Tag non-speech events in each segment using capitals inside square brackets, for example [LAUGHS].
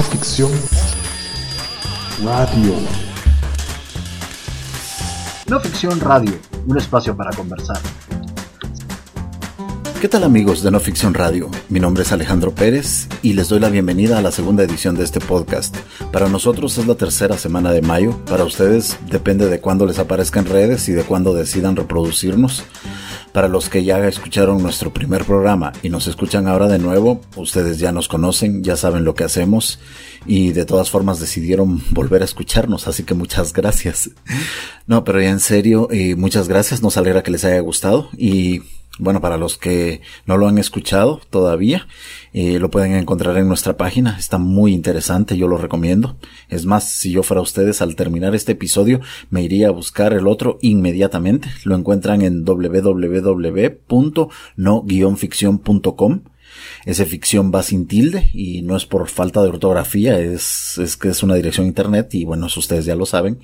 No ficción radio. No ficción radio, un espacio para conversar. ¿Qué tal amigos de No Ficción Radio? Mi nombre es Alejandro Pérez y les doy la bienvenida a la segunda edición de este podcast. Para nosotros es la tercera semana de mayo, para ustedes depende de cuándo les aparezca en redes y de cuándo decidan reproducirnos. Para los que ya escucharon nuestro primer programa y nos escuchan ahora de nuevo, ustedes ya nos conocen, ya saben lo que hacemos y de todas formas decidieron [LAUGHS] volver a escucharnos, así que muchas gracias. No, pero ya en serio, y muchas gracias, nos alegra que les haya gustado y bueno, para los que no lo han escuchado todavía, eh, lo pueden encontrar en nuestra página. Está muy interesante, yo lo recomiendo. Es más, si yo fuera ustedes al terminar este episodio, me iría a buscar el otro inmediatamente. Lo encuentran en www.no-ficción.com. Ese ficción va sin tilde y no es por falta de ortografía, es, es que es una dirección internet y bueno, eso ustedes ya lo saben.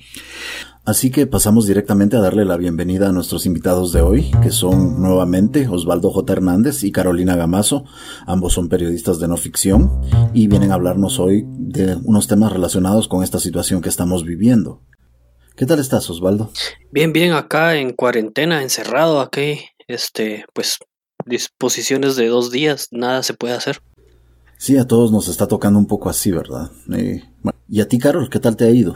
Así que pasamos directamente a darle la bienvenida a nuestros invitados de hoy, que son nuevamente Osvaldo J. Hernández y Carolina Gamazo. Ambos son periodistas de no ficción y vienen a hablarnos hoy de unos temas relacionados con esta situación que estamos viviendo. ¿Qué tal estás, Osvaldo? Bien, bien, acá en cuarentena, encerrado aquí, este, pues disposiciones de dos días, nada se puede hacer. Sí, a todos nos está tocando un poco así, ¿verdad? Eh, y a ti, Carol, ¿qué tal te ha ido?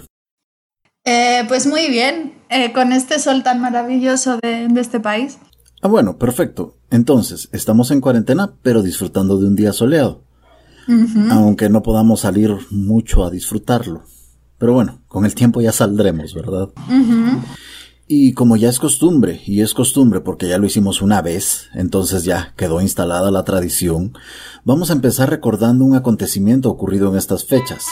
Eh, pues muy bien, eh, con este sol tan maravilloso de, este país. Ah, bueno, perfecto. Entonces, estamos en cuarentena, pero disfrutando de un día soleado. Aunque no podamos salir mucho a disfrutarlo. Pero bueno, con el tiempo ya saldremos, ¿verdad? Y como ya es costumbre, y es costumbre porque ya lo hicimos una vez, entonces ya quedó instalada la tradición, vamos a empezar recordando un acontecimiento ocurrido en estas fechas.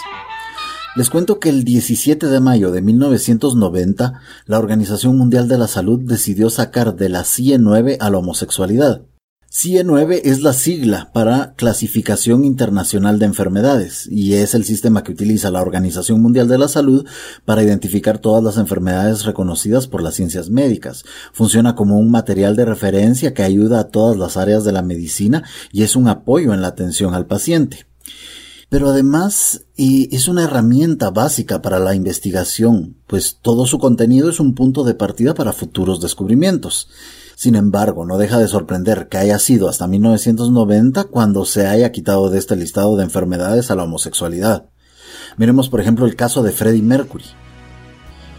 Les cuento que el 17 de mayo de 1990, la Organización Mundial de la Salud decidió sacar de la CIE 9 a la homosexualidad. CIE 9 es la sigla para Clasificación Internacional de Enfermedades y es el sistema que utiliza la Organización Mundial de la Salud para identificar todas las enfermedades reconocidas por las ciencias médicas. Funciona como un material de referencia que ayuda a todas las áreas de la medicina y es un apoyo en la atención al paciente pero además es una herramienta básica para la investigación, pues todo su contenido es un punto de partida para futuros descubrimientos. Sin embargo, no deja de sorprender que haya sido hasta 1990 cuando se haya quitado de este listado de enfermedades a la homosexualidad. Miremos por ejemplo el caso de Freddie Mercury.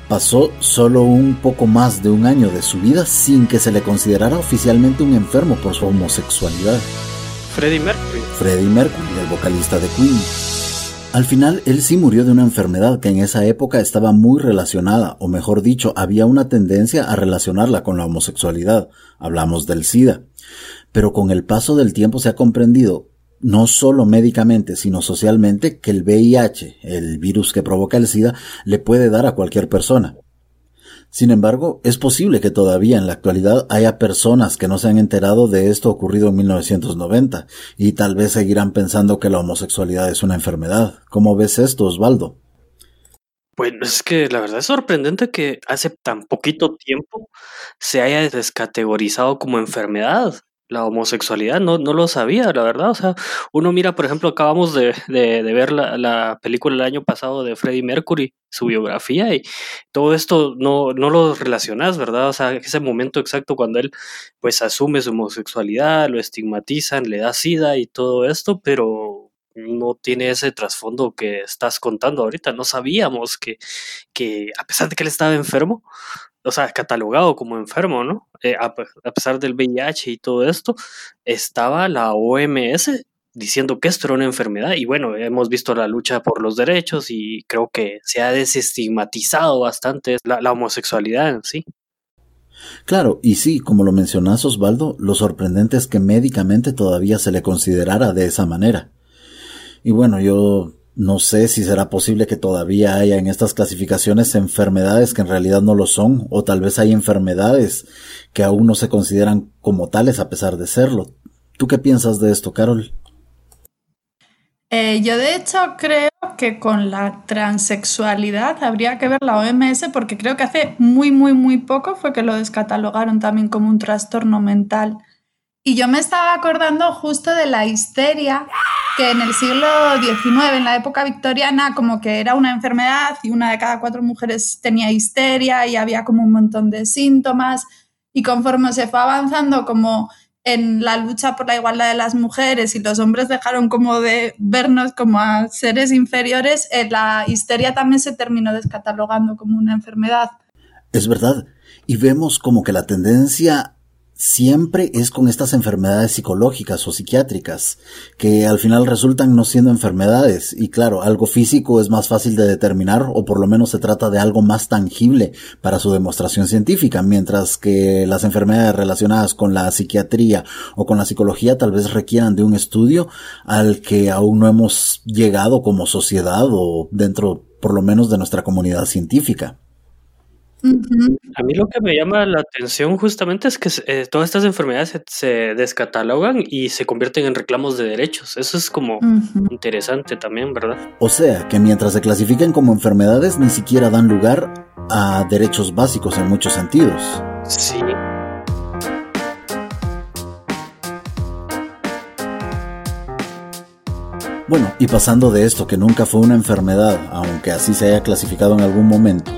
Pasó solo un poco más de un año de su vida sin que se le considerara oficialmente un enfermo por su homosexualidad. Freddie Mercury. Freddie Mercury, el vocalista de Queen. Al final, él sí murió de una enfermedad que en esa época estaba muy relacionada, o mejor dicho, había una tendencia a relacionarla con la homosexualidad. Hablamos del SIDA. Pero con el paso del tiempo se ha comprendido, no solo médicamente, sino socialmente, que el VIH, el virus que provoca el SIDA, le puede dar a cualquier persona. Sin embargo, es posible que todavía en la actualidad haya personas que no se han enterado de esto ocurrido en 1990 y tal vez seguirán pensando que la homosexualidad es una enfermedad. ¿Cómo ves esto, Osvaldo? Bueno, es que la verdad es sorprendente que hace tan poquito tiempo se haya descategorizado como enfermedad la homosexualidad, no, no lo sabía, la verdad. O sea, uno mira, por ejemplo, acabamos de, de, ver la, la, película el año pasado de Freddie Mercury, su biografía, y todo esto no, no lo relacionas, ¿verdad? O sea, ese momento exacto cuando él pues asume su homosexualidad, lo estigmatizan, le da sida y todo esto, pero no tiene ese trasfondo que estás contando ahorita. No sabíamos que, que a pesar de que él estaba enfermo, o sea, catalogado como enfermo, ¿no? Eh, a, pesar del VIH y todo esto, estaba la OMS diciendo que esto era una enfermedad y bueno, hemos visto la lucha por los derechos y creo que se ha desestigmatizado bastante la, homosexualidad en sí. Claro, y sí, como lo mencionas Osvaldo, lo sorprendente es que médicamente todavía se le considerara de esa manera. Y bueno, yo no sé si será posible que todavía haya en estas clasificaciones enfermedades que en realidad no lo son, o tal vez hay enfermedades que aún no se consideran como tales a pesar de serlo. ¿Tú qué piensas de esto, Carol? Eh, yo de hecho creo que con la transexualidad habría que ver la OMS porque creo que hace muy, muy, muy poco fue que lo descatalogaron también como un trastorno mental Y yo me estaba acordando justo de la histeria que en el siglo XIX, en la época victoriana, como que era una enfermedad y una de cada cuatro mujeres tenía histeria y había como un montón de síntomas. Y conforme se fue avanzando como en la lucha por la igualdad de las mujeres y los hombres dejaron como de vernos como a seres inferiores, eh, la histeria también se terminó descatalogando como una enfermedad. Es verdad. Y vemos como que la tendencia siempre es con estas enfermedades psicológicas o psiquiátricas, que al final resultan no siendo enfermedades. Y claro, algo físico es más fácil de determinar, o por lo menos se trata de algo más tangible para su demostración científica, mientras que las enfermedades relacionadas con la psiquiatría o con la psicología tal vez requieran de un estudio al que aún no hemos llegado como sociedad o dentro por lo menos de nuestra comunidad científica. A mí lo que me llama la atención justamente es que eh, todas estas enfermedades se, descatalogan y se convierten en reclamos de derechos. Eso es como interesante también, ¿verdad? O sea, que mientras se clasifiquen como enfermedades, ni siquiera dan lugar a derechos básicos en muchos sentidos. Sí. Bueno, y pasando de esto que nunca fue una enfermedad, aunque así se haya clasificado en algún momento,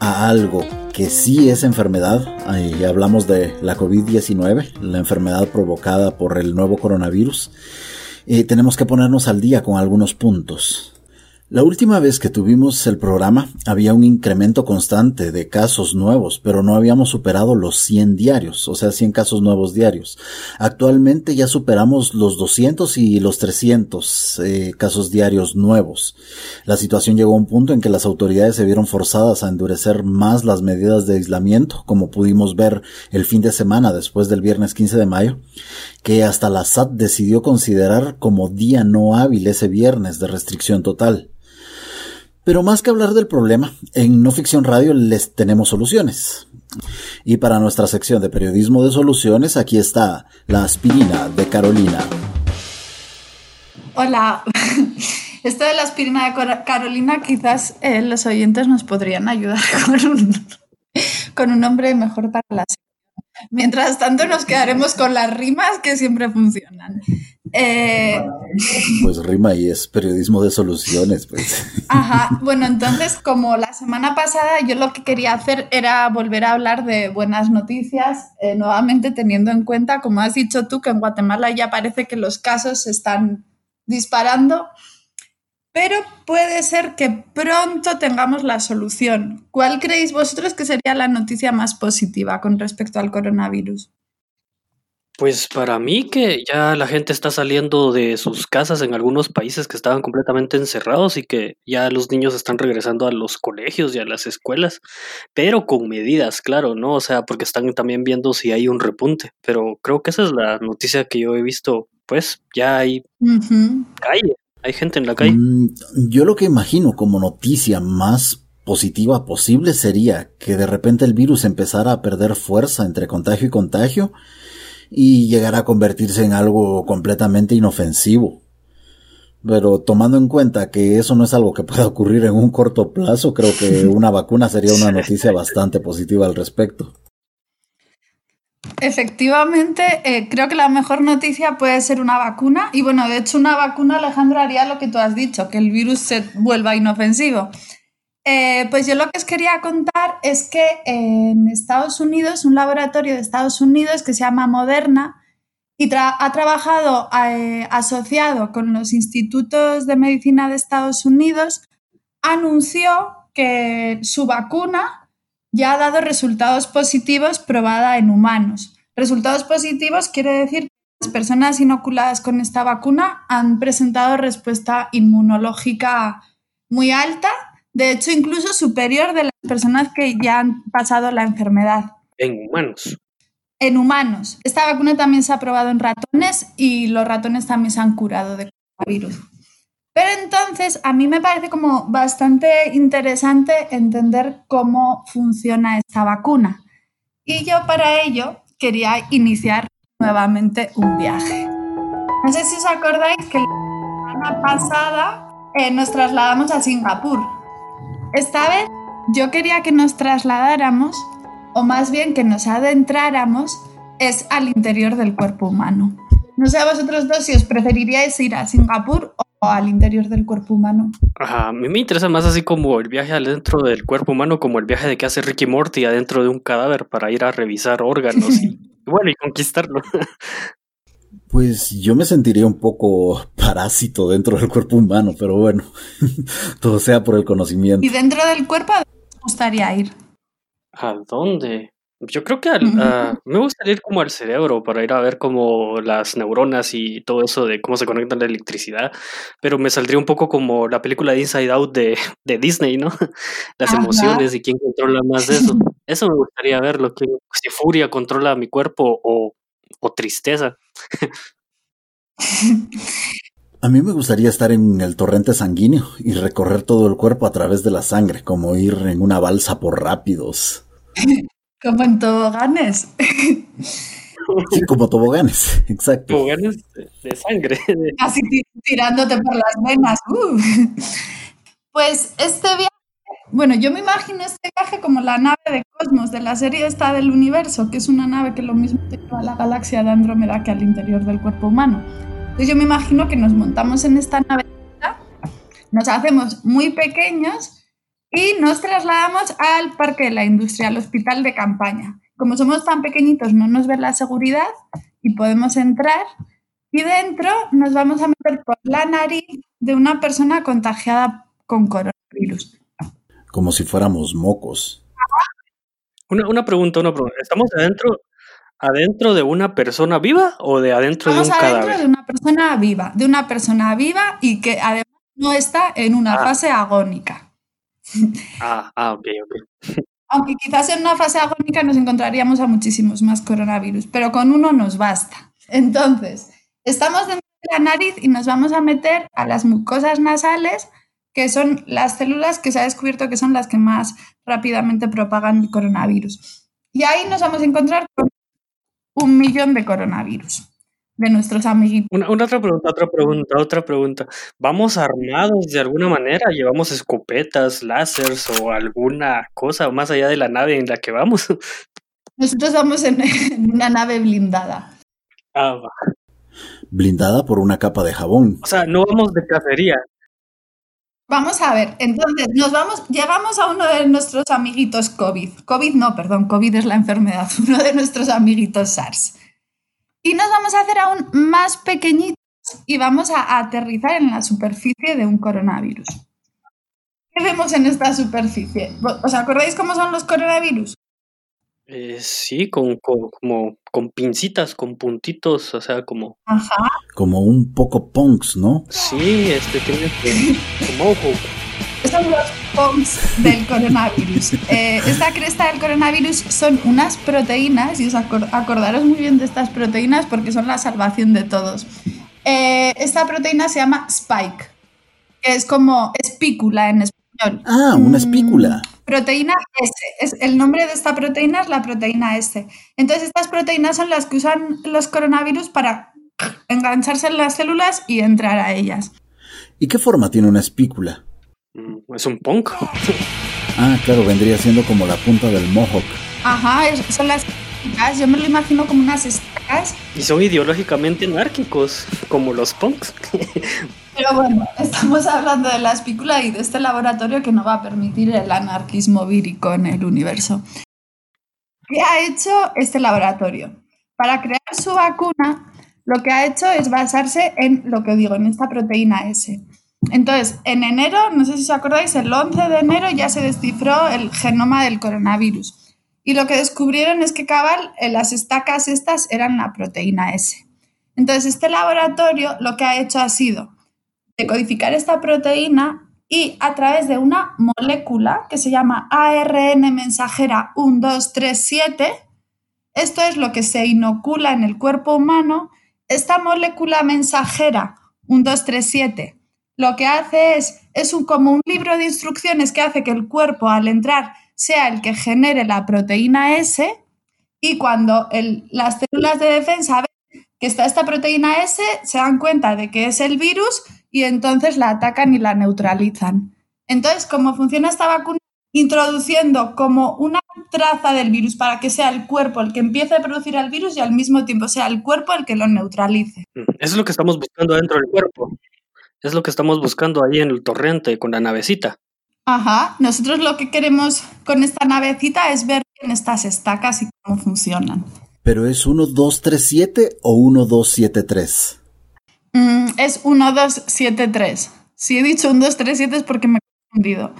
a algo que sí es enfermedad, ahí hablamos de la COVID-19, la enfermedad provocada por el nuevo coronavirus, eh, tenemos que ponernos al día con algunos puntos. La última vez que tuvimos el programa había un incremento constante de casos nuevos, pero no habíamos superado los 100 diarios, o sea, 100 casos nuevos diarios. Actualmente ya superamos los 200 y los 300 eh, casos diarios nuevos. La situación llegó a un punto en que las autoridades se vieron forzadas a endurecer más las medidas de aislamiento, como pudimos ver el fin de semana después del viernes 15 de mayo, que hasta la SAT decidió considerar como día no hábil ese viernes de restricción total. Pero más que hablar del problema, en No Ficción Radio les tenemos soluciones. Y para nuestra sección de periodismo de soluciones, aquí está la aspirina de Carolina. Hola. [LAUGHS] Esto de la aspirina de Carolina, quizás eh, los oyentes nos podrían ayudar [LAUGHS] con un, nombre mejor para la Mientras tanto, nos quedaremos con las rimas que siempre funcionan. Eh, pues rima y es periodismo de soluciones, pues. Ajá, bueno, entonces como la semana pasada yo lo que quería hacer era volver a hablar de buenas noticias, eh, nuevamente teniendo en cuenta, como has dicho tú, que en Guatemala ya parece que los casos se están disparando, pero puede ser que pronto tengamos la solución. ¿Cuál creéis vosotros que sería la noticia más positiva con respecto al coronavirus? Pues para mí que ya la gente está saliendo de sus casas en algunos países que estaban completamente encerrados y que ya los niños están regresando a los colegios y a las escuelas, pero con medidas, claro, ¿no? O sea, porque están también viendo si hay un repunte, pero creo que esa es la noticia que yo he visto, pues ya hay calle, hay gente en la calle. Mm, yo lo que imagino como noticia más positiva posible sería que de repente el virus empezara a perder fuerza entre contagio y contagio y llegar a convertirse en algo completamente inofensivo. Pero tomando en cuenta que eso no es algo que pueda ocurrir en un corto plazo, creo que [LAUGHS] una vacuna sería una noticia bastante positiva al respecto. Efectivamente, eh, creo que la mejor noticia puede ser una vacuna. Y bueno, de hecho, una vacuna, Alejandro, haría lo que tú has dicho, que el virus se vuelva inofensivo. Eh, pues yo lo que os quería contar es que en Estados Unidos, un laboratorio de Estados Unidos que se llama Moderna y ha trabajado eh, asociado con los institutos de medicina de Estados Unidos, anunció que su vacuna ya ha dado resultados positivos probada en humanos. Resultados positivos quiere decir que las personas inoculadas con esta vacuna han presentado respuesta inmunológica muy alta de hecho incluso superior de las personas que ya han pasado la enfermedad. En humanos. En humanos. Esta vacuna también se ha probado en ratones y los ratones también se han curado de coronavirus. Pero entonces a mí me parece como bastante interesante entender cómo funciona esta vacuna. Y yo para ello quería iniciar nuevamente un viaje. No sé si os acordáis que la semana pasada eh, nos trasladamos a Singapur esta vez yo quería que nos trasladáramos, o más bien que nos adentráramos, es al interior del cuerpo humano. No sé a vosotros dos si os preferiríais ir a Singapur o al interior del cuerpo humano. a mí me interesa más así como el viaje adentro del cuerpo humano, como el viaje de que hace Ricky Morty adentro de un cadáver para ir a revisar órganos y, [LAUGHS] bueno, y conquistarlo. [LAUGHS] Pues yo me sentiría un poco parásito dentro del cuerpo humano, pero bueno, [LAUGHS] todo sea por el conocimiento. ¿Y dentro del cuerpo a dónde gustaría ir? ¿A dónde? Yo creo que me gustaría ir como al cerebro para ir a ver como las neuronas y todo eso de cómo se conecta la electricidad, pero me saldría un poco como la película de Inside Out de, [LAUGHS] de Disney, ¿no? [LAUGHS] Las emociones y quién controla más de eso. [LAUGHS] Eso me gustaría ver, lo que si furia controla mi cuerpo o, o tristeza. A mí me gustaría estar en el torrente sanguíneo y recorrer todo el cuerpo a través de la sangre, como ir en una balsa por rápidos. Como en toboganes. Sí, como toboganes, exacto. Toboganes de, sangre. [LAUGHS] Así tirándote por las venas. Uh. Pues este viaje, bueno, yo me imagino este viaje como la nave de Cosmos de la serie esta del universo, que es una nave que lo mismo te lleva a la galaxia de Andrómeda que al interior del cuerpo humano. Entonces yo me imagino que nos montamos en esta nave, nos hacemos muy pequeños y nos trasladamos al Parque de la Industria, al hospital de campaña. Como somos tan pequeñitos, no nos ve la seguridad y podemos entrar. Y dentro nos vamos a meter por la nariz de una persona contagiada con coronavirus. Como si fuéramos mocos. Una, pregunta, una pregunta. ¿Estamos adentro, adentro de una persona viva o de adentro de un cadáver? adentro de una persona viva, de una persona viva y que además no está en una ah. fase agónica. Ah, ah, ok, ok. Aunque quizás en una fase agónica nos encontraríamos a muchísimos más coronavirus, pero con uno nos basta. Entonces, estamos dentro de la nariz y nos vamos a meter a las mucosas nasales, que son las células que se ha descubierto que son las que más rápidamente propagan el coronavirus. Y ahí nos vamos a encontrar con un millón de coronavirus de nuestros amiguitos. Una, otra pregunta, otra pregunta, otra pregunta. ¿Vamos armados de alguna manera? ¿Llevamos escopetas, láseres o alguna cosa más allá de la nave en la que vamos? [LAUGHS] Nosotros vamos en, una nave blindada. Ah, va. Blindada por una capa de jabón. O sea, no vamos de cacería. Vamos a ver, entonces nos vamos, llegamos a uno de nuestros amiguitos COVID. COVID no, perdón, COVID es la enfermedad, [LAUGHS] uno de nuestros amiguitos SARS. Y nos vamos a hacer aún más pequeñitos y vamos a aterrizar en la superficie de un coronavirus. ¿Qué vemos en esta superficie? ¿Os acordáis cómo son los coronavirus? Eh, sí, con, como, con pincitas, con puntitos, o sea, como... Ajá. Como un poco punks, ¿no? Sí, este tiene como ojo. Son los punks del coronavirus. Eh, esta cresta del coronavirus son unas proteínas, y os acordaros muy bien de estas proteínas porque son la salvación de todos. Eh, esta proteína se llama spike, que es como espícula en español. Ah, una mm, espícula. proteína S. Es, el nombre de esta proteína es la proteína S. Entonces, estas proteínas son las que usan los coronavirus para engancharse en las células y entrar a ellas. ¿Y qué forma tiene una espícula? Mm, es un punk. [LAUGHS] Ah, claro, vendría siendo como la punta del mohawk. Ajá, son las yo me lo imagino como unas estacas. Y son ideológicamente anárquicos, como los punks. [LAUGHS] Pero bueno, estamos hablando de la espícula y de este laboratorio que no va a permitir el anarquismo vírico en el universo. ¿Qué ha hecho este laboratorio? Para crear su vacuna, lo que ha hecho es basarse en lo que digo, en esta proteína S. Entonces, en enero, no sé si os acordáis, el 11 de enero ya se descifró el genoma del coronavirus. Y lo que descubrieron es que cabal, eh, las estacas estas eran la proteína S. Entonces, este laboratorio lo que ha hecho ha sido decodificar esta proteína y a través de una molécula que se llama ARN mensajera 1237, esto es lo que se inocula en el cuerpo humano, esta molécula mensajera 1237 lo que hace es, es un, como un libro de instrucciones que hace que el cuerpo al entrar sea el que genere la proteína S y cuando las células de defensa ven que está esta proteína S, se dan cuenta de que es el virus y entonces la atacan y la neutralizan. Entonces, ¿cómo funciona esta vacuna? introduciendo como una traza del virus para que sea el cuerpo el que empiece a producir el virus y al mismo tiempo sea el cuerpo el que lo neutralice. Eso es lo que estamos buscando dentro del cuerpo. Es lo que estamos buscando ahí en el torrente con la navecita. Ajá, nosotros lo que queremos con esta navecita es ver en estas estacas y cómo funcionan. ¿Pero es 1237 o 1273? Mm, es 1273. Si he dicho 1237 es porque me he confundido.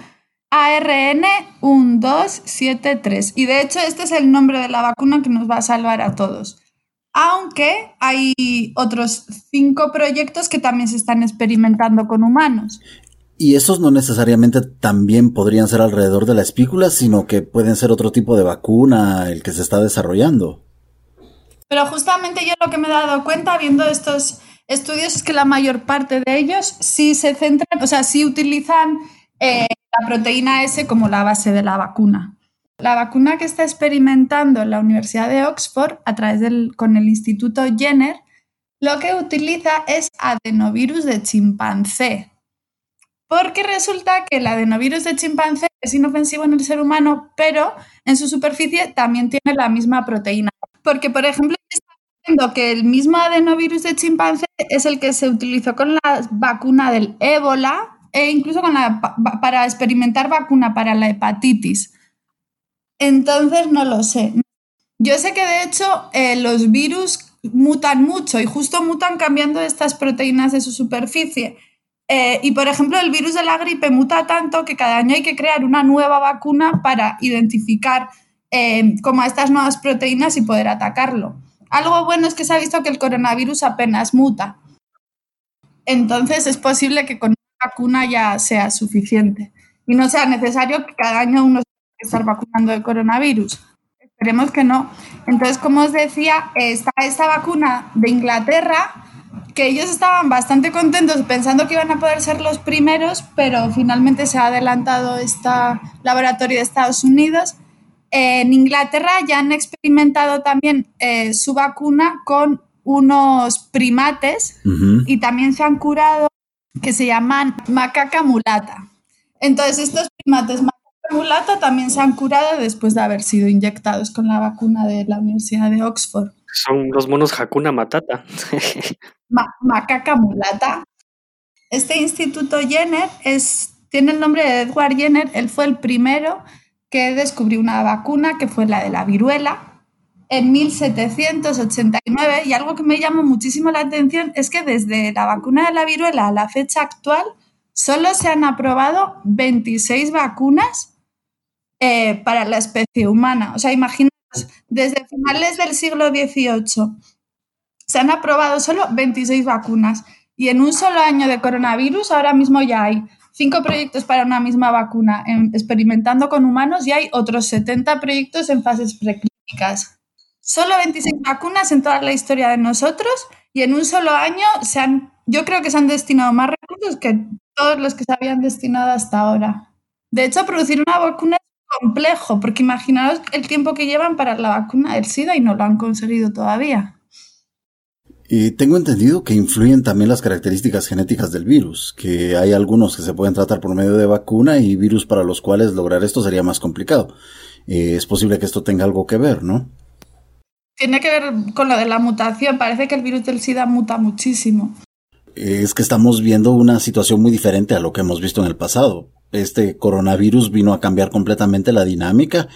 ARN 1273. Y de hecho este es el nombre de la vacuna que nos va a salvar a todos. Aunque hay otros cinco proyectos que también se están experimentando con humanos. Y esos no necesariamente también podrían ser alrededor de la espícula, sino que pueden ser otro tipo de vacuna el que se está desarrollando. Pero justamente yo lo que me he dado cuenta viendo estos estudios es que la mayor parte de ellos sí se centran, o sea, sí utilizan eh, la proteína S como la base de la vacuna. La vacuna que está experimentando la Universidad de Oxford a través del, con el Instituto Jenner, lo que utiliza es adenovirus de chimpancé. Porque resulta que el adenovirus de chimpancé es inofensivo en el ser humano, pero en su superficie también tiene la misma proteína. Porque, por ejemplo, está viendo que el mismo adenovirus de chimpancé es el que se utilizó con la vacuna del ébola e incluso con la, para experimentar vacuna para la hepatitis. Entonces, no lo sé. Yo sé que de hecho eh, los virus mutan mucho y justo mutan cambiando estas proteínas de su superficie. Eh, y por ejemplo, el virus de la gripe muta tanto que cada año hay que crear una nueva vacuna para identificar eh, como estas nuevas proteínas y poder atacarlo. Algo bueno es que se ha visto que el coronavirus apenas muta. Entonces es posible que con vacuna ya sea suficiente y no sea necesario que cada año uno que estar vacunando de coronavirus. Esperemos que no. Entonces, como os decía, está esta vacuna de Inglaterra que ellos estaban bastante contentos pensando que iban a poder ser los primeros, pero finalmente se ha adelantado este laboratorio de Estados Unidos. En Inglaterra ya han experimentado también eh, su vacuna con unos primates y también se han curado que se llaman macaca mulata. Entonces, estos primates mulata también se han curado después de haber sido inyectados con la vacuna de la Universidad de Oxford. Son los monos Hakuna Matata. macaca mulata. Este instituto Jenner es, tiene el nombre de Edward Jenner. Él fue el primero que descubrió una vacuna que fue la de la viruela en 1789 y algo que me llama muchísimo la atención es que desde la vacuna de la viruela a la fecha actual solo se han aprobado 26 vacunas eh, para la especie humana. O sea, imaginaos, desde finales del siglo XVIII se han aprobado solo 26 vacunas y en un solo año de coronavirus ahora mismo ya hay cinco proyectos para una misma vacuna experimentando con humanos y hay otros 70 proyectos en fases preclínicas. Solo 26 vacunas en toda la historia de nosotros y en un solo año se han, yo creo que se han destinado más recursos que todos los que se habían destinado hasta ahora. De hecho, producir una vacuna es complejo, porque imaginaos el tiempo que llevan para la vacuna del SIDA y no lo han conseguido todavía. Y tengo entendido que influyen también las características genéticas del virus, que hay algunos que se pueden tratar por medio de vacuna y virus para los cuales lograr esto sería más complicado. Eh, es posible que esto tenga algo que ver, ¿no? tiene que ver con lo de la mutación. Parece que el virus del SIDA muta muchísimo. Es que estamos viendo una situación muy diferente a lo que hemos visto en el pasado. Este coronavirus vino a cambiar completamente la dinámica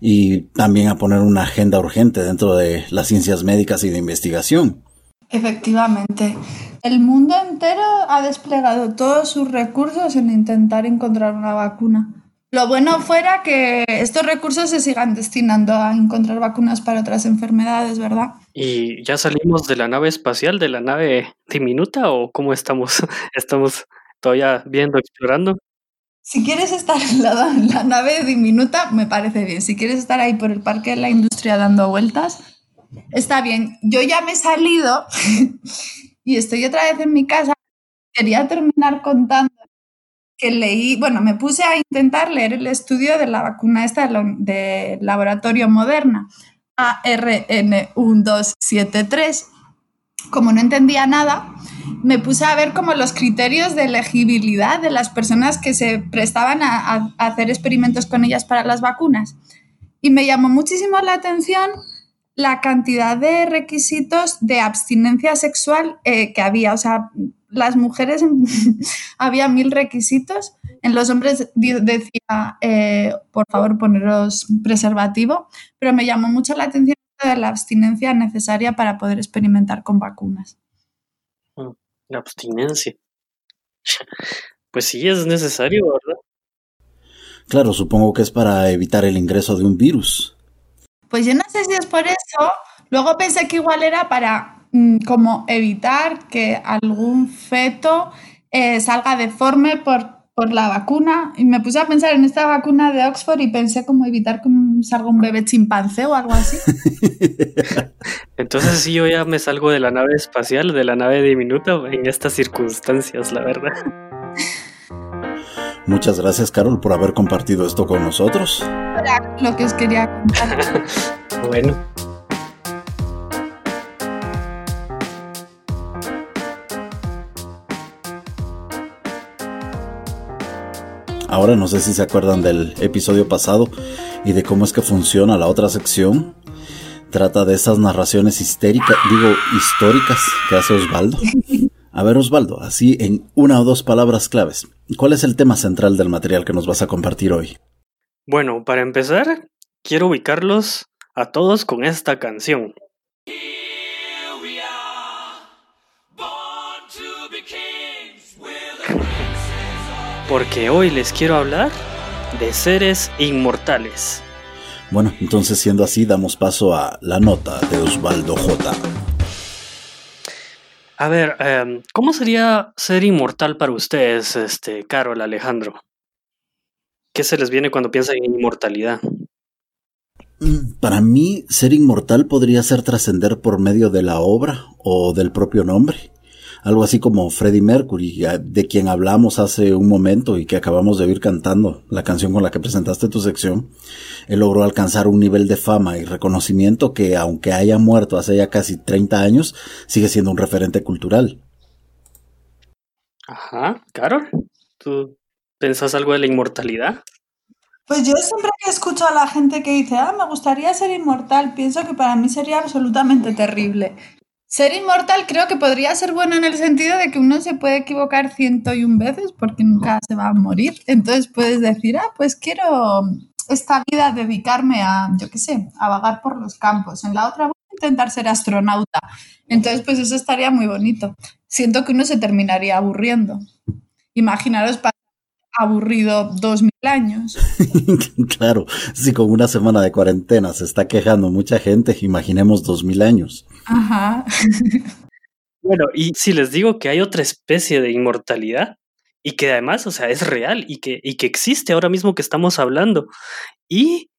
y también a poner una agenda urgente dentro de las ciencias médicas y de investigación. Efectivamente. El mundo entero ha desplegado todos sus recursos en intentar encontrar una vacuna. Lo bueno fuera que estos recursos se sigan destinando a encontrar vacunas para otras enfermedades, ¿verdad? ¿Y ya salimos de la nave espacial, de la nave diminuta o cómo estamos? [LAUGHS] ¿Estamos todavía viendo, explorando? Si quieres estar en la, [LAUGHS] la nave diminuta, me parece bien. Si quieres estar ahí por el parque de la industria dando vueltas, está bien. Yo ya me he salido [LAUGHS] y estoy otra vez en mi casa. Quería terminar contando que leí, bueno, me puse a intentar leer el estudio de la vacuna esta de, laboratorio Moderna, ARN1273. Como no entendía nada, me puse a ver como los criterios de elegibilidad de las personas que se prestaban a, hacer experimentos con ellas para las vacunas. Y me llamó muchísimo la atención la cantidad de requisitos de abstinencia sexual eh, que había. O sea, las mujeres [LAUGHS] había mil requisitos, en los hombres decía, eh, por favor, poneros preservativo, pero me llamó mucho la atención de la abstinencia necesaria para poder experimentar con vacunas. La abstinencia. [LAUGHS] Pues sí, es necesario, ¿verdad? Claro, supongo que es para evitar el ingreso de un virus. Pues yo no sé si es por eso. Luego pensé que igual era para mm, como evitar que algún feto eh, salga deforme por por la vacuna y me puse a pensar en esta vacuna de Oxford y pensé cómo evitar que salga un bebé chimpancé o algo así. [LAUGHS] Entonces sí, yo ya me salgo de la nave espacial, de la nave diminuta en estas circunstancias, la verdad. [LAUGHS] Muchas gracias, Carol, por haber compartido esto con nosotros. Era lo que os quería contar. [LAUGHS] bueno. Ahora no sé si se acuerdan del episodio pasado y de cómo es que funciona la otra sección. Trata de esas narraciones histéricas, digo, históricas que hace Osvaldo. A ver, Osvaldo, así en una o dos palabras claves, ¿cuál es el tema central del material que nos vas a compartir hoy? Bueno, para empezar, quiero ubicarlos a todos con esta canción. Porque hoy les quiero hablar de seres inmortales. Bueno, entonces siendo así, damos paso a la nota de Osvaldo J. A ver, em, ¿cómo sería ser inmortal para ustedes, este, Carol, Alejandro? ¿Qué se les viene cuando piensan en inmortalidad? Mm, para mí, ser inmortal podría ser trascender por medio de la obra o del propio nombre algo así como Freddie Mercury, de quien hablamos hace un momento y que acabamos de oír cantando la canción con la que presentaste tu sección, él logró alcanzar un nivel de fama y reconocimiento que, aunque haya muerto hace ya casi 30 años, sigue siendo un referente cultural. Ajá, Carol, ¿tú pensás algo de la inmortalidad? Pues yo siempre que escucho a la gente que dice, ah, me gustaría ser inmortal, pienso que para mí sería absolutamente terrible. Ser inmortal creo que podría ser bueno en el sentido de que uno se puede equivocar ciento y un veces porque nunca se va a morir. Entonces puedes decir, ah, pues quiero esta vida dedicarme a, yo qué sé, a vagar por los campos. En la otra voy a intentar ser astronauta. Entonces, pues eso estaría muy bonito. Siento que uno se terminaría aburriendo. Imaginaros aburrido dos mil años. [LAUGHS] claro, si con una semana de cuarentena se está quejando mucha gente, imaginemos dos mil años. Ajá. [LAUGHS] bueno, y si les digo que hay otra especie de inmortalidad y que además, o sea, es real y que, y que existe ahora mismo que estamos hablando y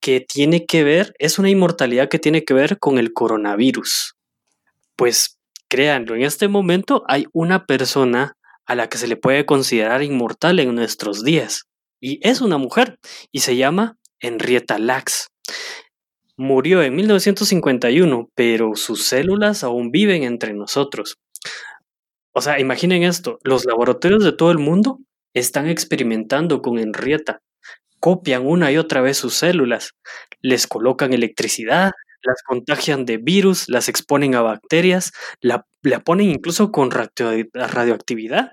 que tiene que ver, es una inmortalidad que tiene que ver con el coronavirus. Pues créanlo, en este momento hay una persona a la que se le puede considerar inmortal en nuestros días. Y es una mujer y se llama Henrietta Lacks. Murió en 1951, pero sus células aún viven entre nosotros. O sea, imaginen esto, los laboratorios de todo el mundo están experimentando con Henrietta. Copian una y otra vez sus células, les colocan electricidad, las contagian de virus, las exponen a bacterias, la, ponen incluso con radioactividad.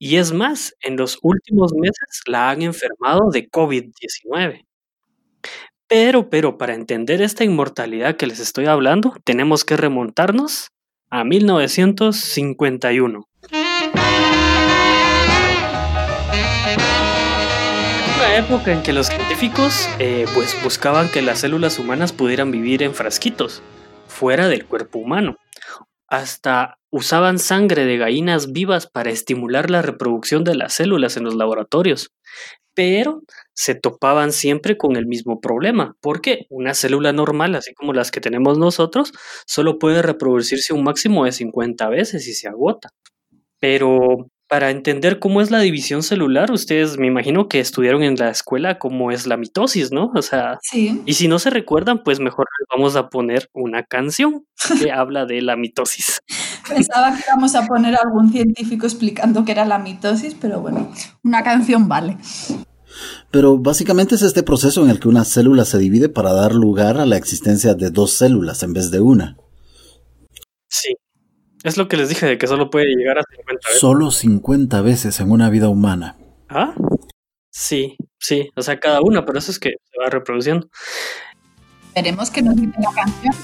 Y es más, en los últimos meses la han enfermado de COVID-19. Pero, pero, para entender esta inmortalidad que les estoy hablando, tenemos que remontarnos a 1951. época en que los científicos eh, pues buscaban que las células humanas pudieran vivir en frasquitos, fuera del cuerpo humano. Hasta usaban sangre de gallinas vivas para estimular la reproducción de las células en los laboratorios. Pero se topaban siempre con el mismo problema, porque una célula normal, así como las que tenemos nosotros, solo puede reproducirse un máximo de 50 veces y se agota. Pero para entender cómo es la división celular, ustedes me imagino que estudiaron en la escuela cómo es la mitosis, ¿no? O sea, sí. y si no se recuerdan, pues mejor les vamos a poner una canción que [LAUGHS] habla de la mitosis. Pensaba que íbamos a poner a algún científico explicando qué era la mitosis, pero bueno, una canción vale. Pero básicamente es este proceso en el que una célula se divide para dar lugar a la existencia de dos células en vez de una. Sí. Es lo que les dije de que solo puede llegar a 50 veces. Solo 50 veces en una vida humana. ¿Ah? Sí, sí. O sea, cada una, pero eso es que se va reproduciendo. Esperemos que nos diga la canción.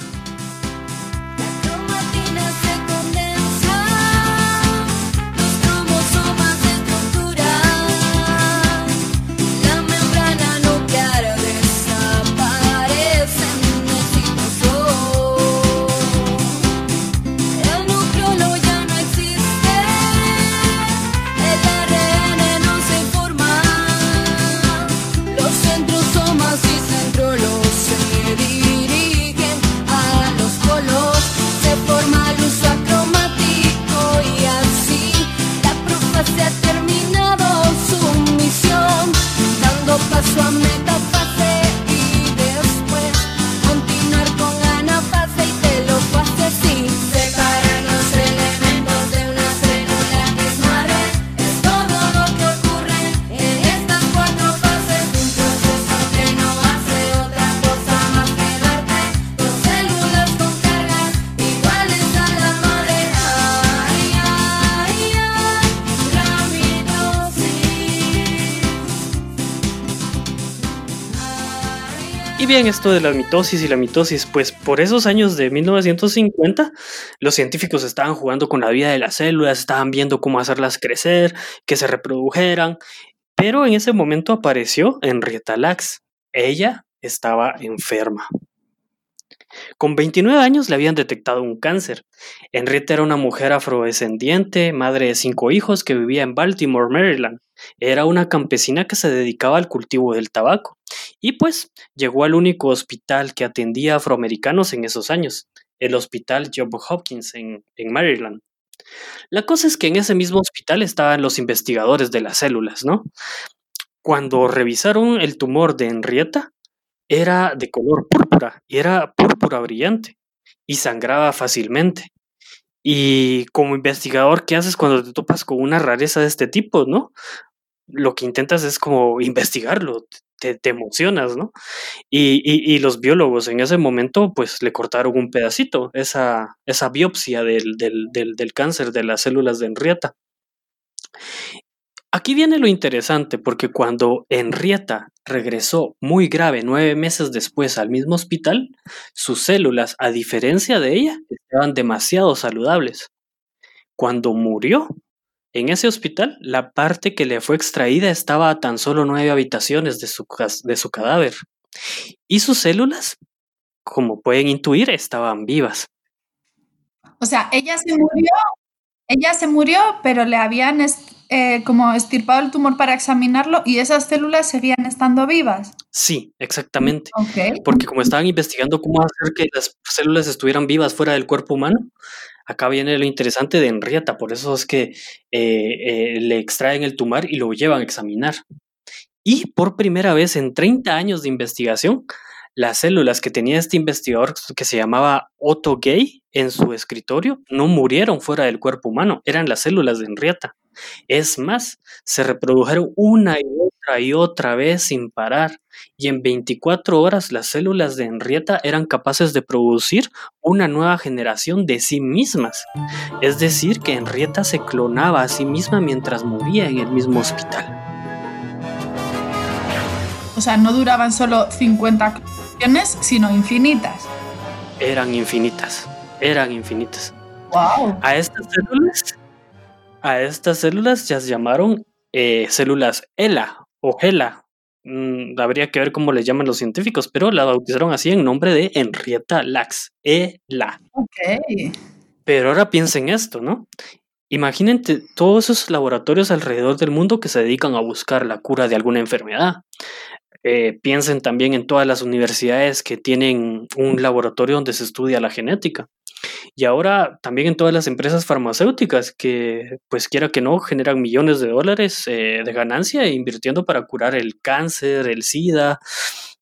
Bien esto de la mitosis y la mitosis? Pues por esos años de 1950, los científicos estaban jugando con la vida de las células, estaban viendo cómo hacerlas crecer, que se reprodujeran, pero en ese momento apareció Henrietta Lacks. Ella estaba enferma. Con 29 años le habían detectado un cáncer. Henrietta era una mujer afrodescendiente, madre de cinco hijos que vivía en Baltimore, Maryland. Era una campesina que se dedicaba al cultivo del tabaco. Y pues llegó al único hospital que atendía afroamericanos en esos años, el Hospital Job Hopkins en, en Maryland. La cosa es que en ese mismo hospital estaban los investigadores de las células, ¿no? Cuando revisaron el tumor de Henrietta, era de color púrpura y era púrpura brillante y sangraba fácilmente. Y como investigador, ¿qué haces cuando te topas con una rareza de este tipo, no? Lo que intentas es como investigarlo, te, emocionas, ¿no? Y, los biólogos en ese momento, pues le cortaron un pedacito, esa, esa biopsia del, del, cáncer de las células de Henrietta. Aquí viene lo interesante, porque cuando Henrietta regresó muy grave nueve meses después al mismo hospital, sus células, a diferencia de ella, estaban demasiado saludables. Cuando murió en ese hospital, la parte que le fue extraída estaba a tan solo nueve habitaciones de su, de su cadáver. Y sus células, como pueden intuir, estaban vivas. O sea, ella se murió, ella se murió, pero le habían eh, como estirpado el tumor para examinarlo y esas células seguían estando vivas. Sí, exactamente. Porque como estaban investigando cómo hacer que las células estuvieran vivas fuera del cuerpo humano, acá viene lo interesante de Henrietta, por eso es que eh, eh, le extraen el tumor y lo llevan a examinar. Y por primera vez en 30 años de investigación, las células que tenía este investigador que se llamaba Otto Gay en su escritorio no murieron fuera del cuerpo humano, eran las células de Henrietta. Es más, se reprodujeron una y otra y otra vez sin parar, y en 24 horas las células de Henrietta eran capaces de producir una nueva generación de sí mismas. Es decir, que Henrietta se clonaba a sí misma mientras moría en el mismo hospital. O sea, no duraban solo 50 sino infinitas. Eran infinitas, eran infinitas. Wow. A estas células a estas células ya se llamaron eh, células ELA o HeLa. Mm, habría que ver cómo les llaman los científicos, pero la bautizaron así en nombre de Henrietta Lacks, ELA. Ok. Pero ahora piensen esto, ¿no? Imagínense todos esos laboratorios alrededor del mundo que se dedican a buscar la cura de alguna enfermedad. Eh, piensen también en todas las universidades que tienen un laboratorio donde se estudia la genética. Y ahora también en todas las empresas farmacéuticas que, pues quiera que no, generan millones de dólares eh, de ganancia invirtiendo para curar el cáncer, el SIDA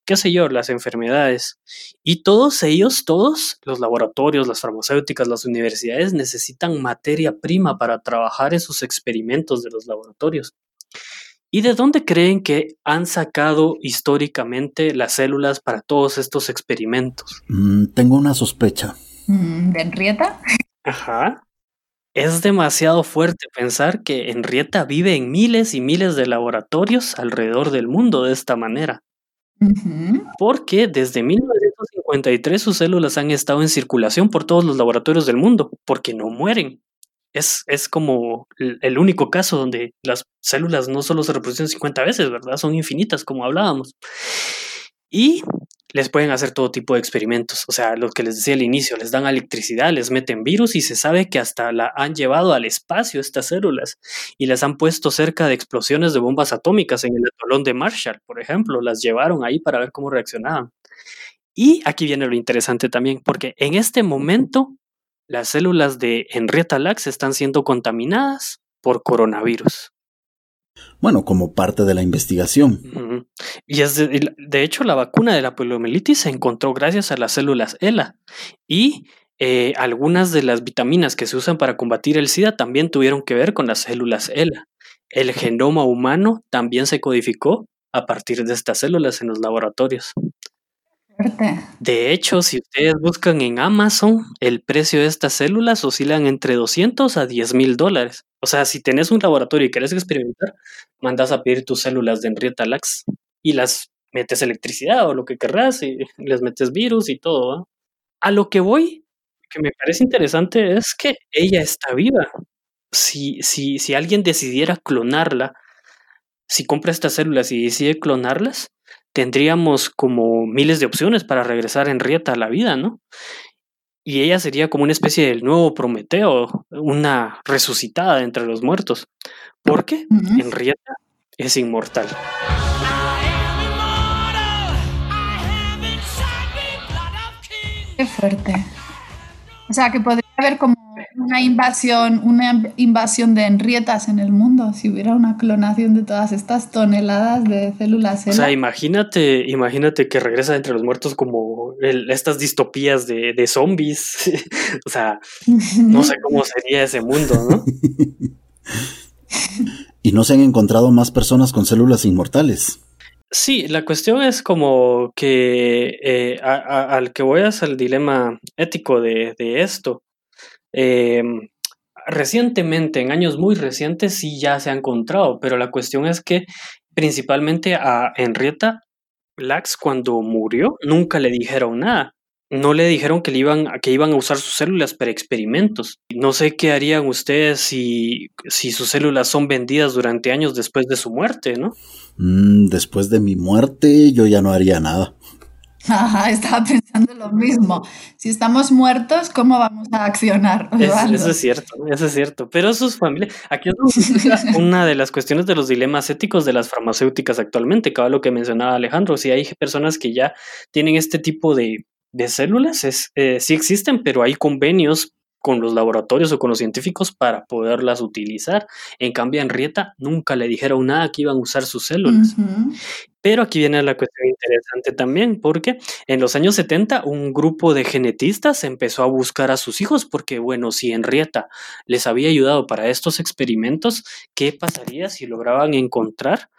qué sé yo, las enfermedades. Y todos ellos, todos, los laboratorios, las farmacéuticas, las universidades necesitan materia prima para trabajar esos experimentos de los laboratorios. ¿Y de dónde creen que han sacado históricamente las células para todos estos experimentos? Mm, tengo una sospecha. Mm, ¿De Enrieta? Ajá. Es demasiado fuerte pensar que Enrieta vive en miles y miles de laboratorios alrededor del mundo de esta manera. Porque desde 1953 sus células han estado en circulación por todos los laboratorios del mundo, porque no mueren. Es, es como el único caso donde las células no solo se reproducen 50 veces, ¿verdad? Son infinitas, como hablábamos. Y les pueden hacer todo tipo de experimentos. O sea, lo que les decía al inicio, les dan electricidad, les meten virus y se sabe que hasta la han llevado al espacio estas células y las han puesto cerca de explosiones de bombas atómicas en el atolón de Marshall, por ejemplo. Las llevaron ahí para ver cómo reaccionaban. Y aquí viene lo interesante también, porque en este momento las células de Henrietta Lacks están siendo contaminadas por coronavirus. Bueno, como parte de la investigación. Y es de, hecho la vacuna de la poliomielitis se encontró gracias a las células ELA y eh, algunas de las vitaminas que se usan para combatir el SIDA también tuvieron que ver con las células ELA. El genoma humano también se codificó a partir de estas células en los laboratorios. De hecho, si ustedes buscan en Amazon, el precio de estas células oscilan entre 200 a 10 mil dólares. O sea, si tenés un laboratorio y querés experimentar, mandas a pedir tus células de Henrietta Lacks y las metes electricidad o lo que querrás y les metes virus y todo. A lo que voy, que me parece interesante es que ella está viva. Si, si, si alguien decidiera clonarla, si compra estas células y decide clonarlas, tendríamos como miles de opciones para regresar Henrietta a la vida, ¿no? Y ella sería como una especie del nuevo Prometeo, una resucitada entre los muertos. Porque Henrietta es inmortal. Qué fuerte. O sea, que podría haber como una invasión, una invasión de enrietas en el mundo, si hubiera una clonación de todas estas toneladas de células. O sea, imagínate, imagínate que regresa entre los muertos como estas distopías de, de zombies. [LAUGHS] o sea, no sé cómo [LAUGHS] sería ese mundo, ¿no? [LAUGHS] y no se han encontrado más personas con células inmortales. Sí, la cuestión es como que eh, al que voy a hacer el dilema ético de, de esto Em, recientemente, en años muy recientes, sí ya se ha encontrado, pero la cuestión es que principalmente a Henrietta Lacks cuando murió nunca le dijeron nada. No le dijeron que, le iban, que iban a usar sus células para experimentos. No sé qué harían ustedes si, si sus células son vendidas durante años después de su muerte, ¿no? Mm, después de mi muerte yo ya no haría nada. Ajá, [LAUGHS] estaba pensando lo mismo. Si estamos muertos, ¿cómo vamos a accionar? [LAUGHS] eso es cierto, eso es cierto. Pero sus familias, aquí es [LAUGHS] una de las cuestiones de los dilemas éticos de las farmacéuticas actualmente, cada lo que mencionaba Alejandro. Si hay personas que ya tienen este tipo de, células, es, eh, sí existen, pero hay convenios con los laboratorios o con los científicos para poderlas utilizar. En cambio, a Henrietta nunca le dijeron nada que iban a usar sus células. Pero aquí viene la cuestión interesante también, porque en los años 70 un grupo de genetistas empezó a buscar a sus hijos, porque bueno, si Henrietta les había ayudado para estos experimentos, ¿qué pasaría si lograban encontrar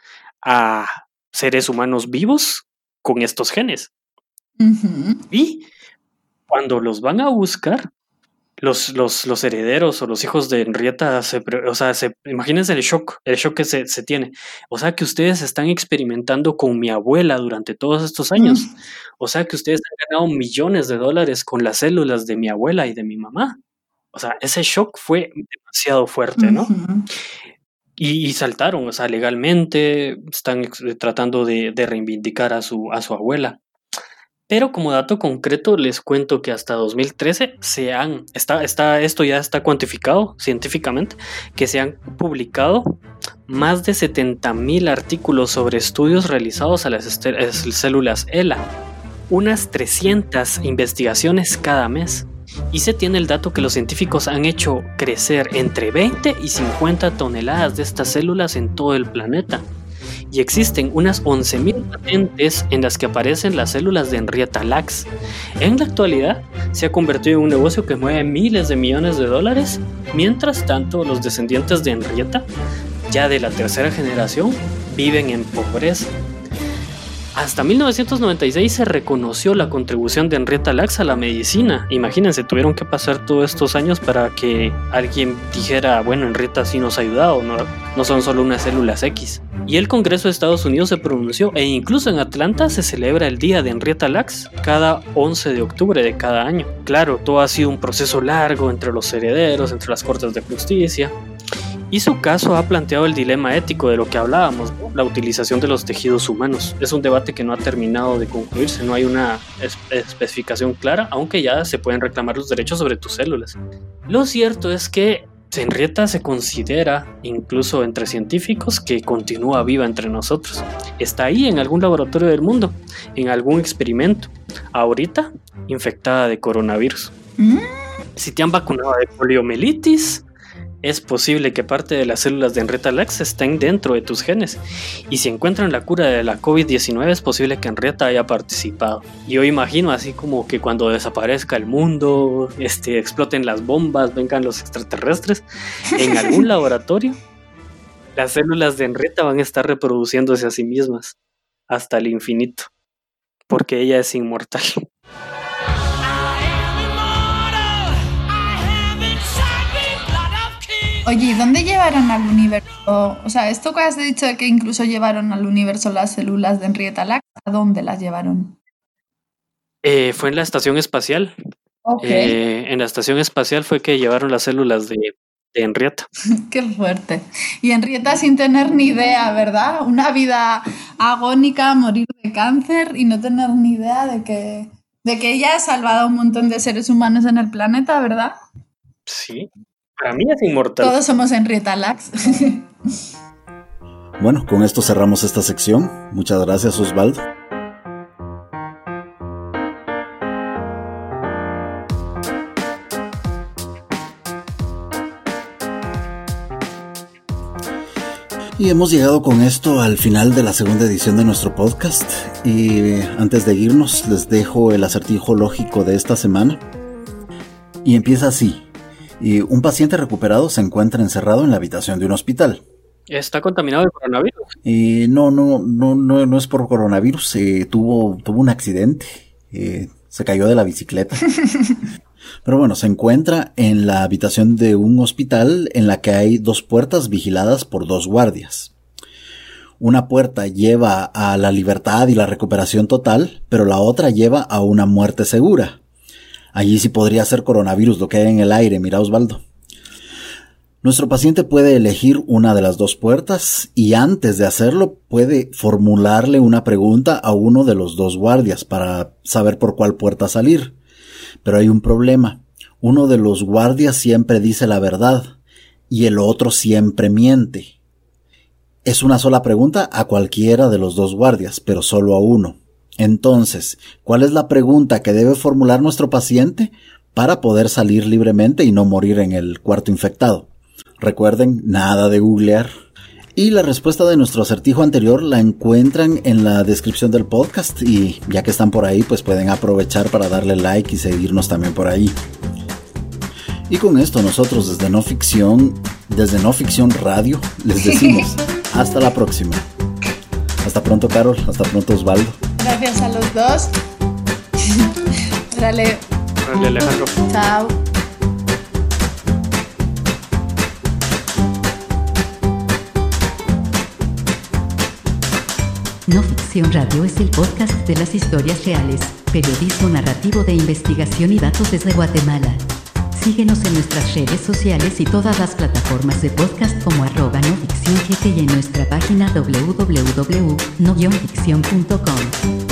a seres humanos vivos con estos genes? Y cuando los van a buscar, los, los, los, herederos o los hijos de Henrietta, se, o sea, se, imagínense el shock, el shock que se, se, tiene. O sea, que ustedes están experimentando con mi abuela durante todos estos años. Mm. O sea, que ustedes han ganado millones de dólares con las células de mi abuela y de mi mamá. O sea, ese shock fue demasiado fuerte, ¿no? y, y, saltaron, o sea, legalmente están tratando de, de reivindicar a su, a su abuela. Pero como dato concreto les cuento que hasta 2013 se han, está, está, esto ya está cuantificado científicamente, que se han publicado más de 70.000 artículos sobre estudios realizados a las células ELA, unas 300 investigaciones cada mes. Y se tiene el dato que los científicos han hecho crecer entre 20 y 50 toneladas de estas células en todo el planeta y existen unas 11.000 patentes en las que aparecen las células de Henrietta Lacks. En la actualidad se ha convertido en un negocio que mueve miles de millones de dólares, mientras tanto los descendientes de Henrietta, ya de la tercera generación, viven en pobreza. Hasta 1996 se reconoció la contribución de Henrietta Lacks a la medicina. Imagínense, tuvieron que pasar todos estos años para que alguien dijera, bueno, Henrietta sí nos ha ayudado, no, no son solo unas células X. Y el Congreso de Estados Unidos se pronunció e incluso en Atlanta se celebra el Día de Henrietta Lacks cada 11 de octubre de cada año. Claro, todo ha sido un proceso largo entre los herederos, entre las cortes de justicia, y su caso ha planteado el dilema ético de lo que hablábamos, la utilización de los tejidos humanos. Es un debate que no ha terminado de concluirse, no hay una especificación clara, aunque ya se pueden reclamar los derechos sobre tus células. Lo cierto es que Henrietta se considera, incluso entre científicos, que continúa viva entre nosotros. Está ahí en algún laboratorio del mundo, en algún experimento. Ahorita, infectada de coronavirus. Mm. Si te han vacunado de poliomielitis, es posible que parte de las células de Henrietta Lacks estén dentro de tus genes. Y si encuentran la cura de la COVID-19 es posible que Henrietta haya participado. Yo imagino así como que cuando desaparezca el mundo, este, exploten las bombas, vengan los extraterrestres, en algún [LAUGHS] laboratorio, las células de Henrietta van a estar reproduciéndose a sí mismas hasta el infinito. Porque ella es inmortal. Oye, ¿y dónde llevaron al universo? O sea, esto que has dicho de que incluso llevaron al universo las células de Henrietta Lacks, ¿a dónde las llevaron? Eh, fue en la estación espacial. Eh, en la estación espacial fue que llevaron las células de, de Henrietta. [LAUGHS] Qué fuerte. Y Henrietta sin tener ni idea, ¿verdad? Una vida agónica, morir de cáncer y no tener ni idea de que, de que ella ha salvado a un montón de seres humanos en el planeta, ¿verdad? Sí, para mí es inmortal. Todos somos Henrietta Lacks. [LAUGHS] bueno, con esto cerramos esta sección. Muchas gracias, Osvaldo. Y hemos llegado con esto al final de la segunda edición de nuestro podcast. Y antes de irnos, les dejo el acertijo lógico de esta semana. Y empieza así. Y un paciente recuperado se encuentra encerrado en la habitación de un hospital. ¿Está contaminado de coronavirus? Y no, no, no, no, no es por coronavirus. Eh, tuvo, tuvo un accidente. Eh, se cayó de la bicicleta. [LAUGHS] Pero bueno, se encuentra en la habitación de un hospital en la que hay dos puertas vigiladas por dos guardias. Una puerta lleva a la libertad y la recuperación total, pero la otra lleva a una muerte segura. Allí sí podría ser coronavirus lo que hay en el aire, mira Osvaldo. Nuestro paciente puede elegir una de las dos puertas y antes de hacerlo puede formularle una pregunta a uno de los dos guardias para saber por cuál puerta salir. Pero hay un problema. Uno de los guardias siempre dice la verdad y el otro siempre miente. Es una sola pregunta a cualquiera de los dos guardias, pero solo a uno. Entonces, ¿cuál es la pregunta que debe formular nuestro paciente para poder salir libremente y no morir en el cuarto infectado? Recuerden, nada de googlear. Y la respuesta de nuestro acertijo anterior la encuentran en la descripción del podcast y ya que están por ahí, pues pueden aprovechar para darle like y seguirnos también por ahí. Y con esto nosotros desde No Ficción, desde No Ficción Radio, les [LAUGHS] decimos hasta la próxima. Hasta pronto Carol, hasta pronto Osvaldo. Gracias a los dos. [LAUGHS] Dale. Dale, Alejandro. Chao. No Ficción Radio es el podcast de las historias reales, periodismo narrativo de investigación y datos desde Guatemala. Síguenos en nuestras redes sociales y todas las plataformas de podcast como arroba no ficción y en nuestra página www.noficción.com.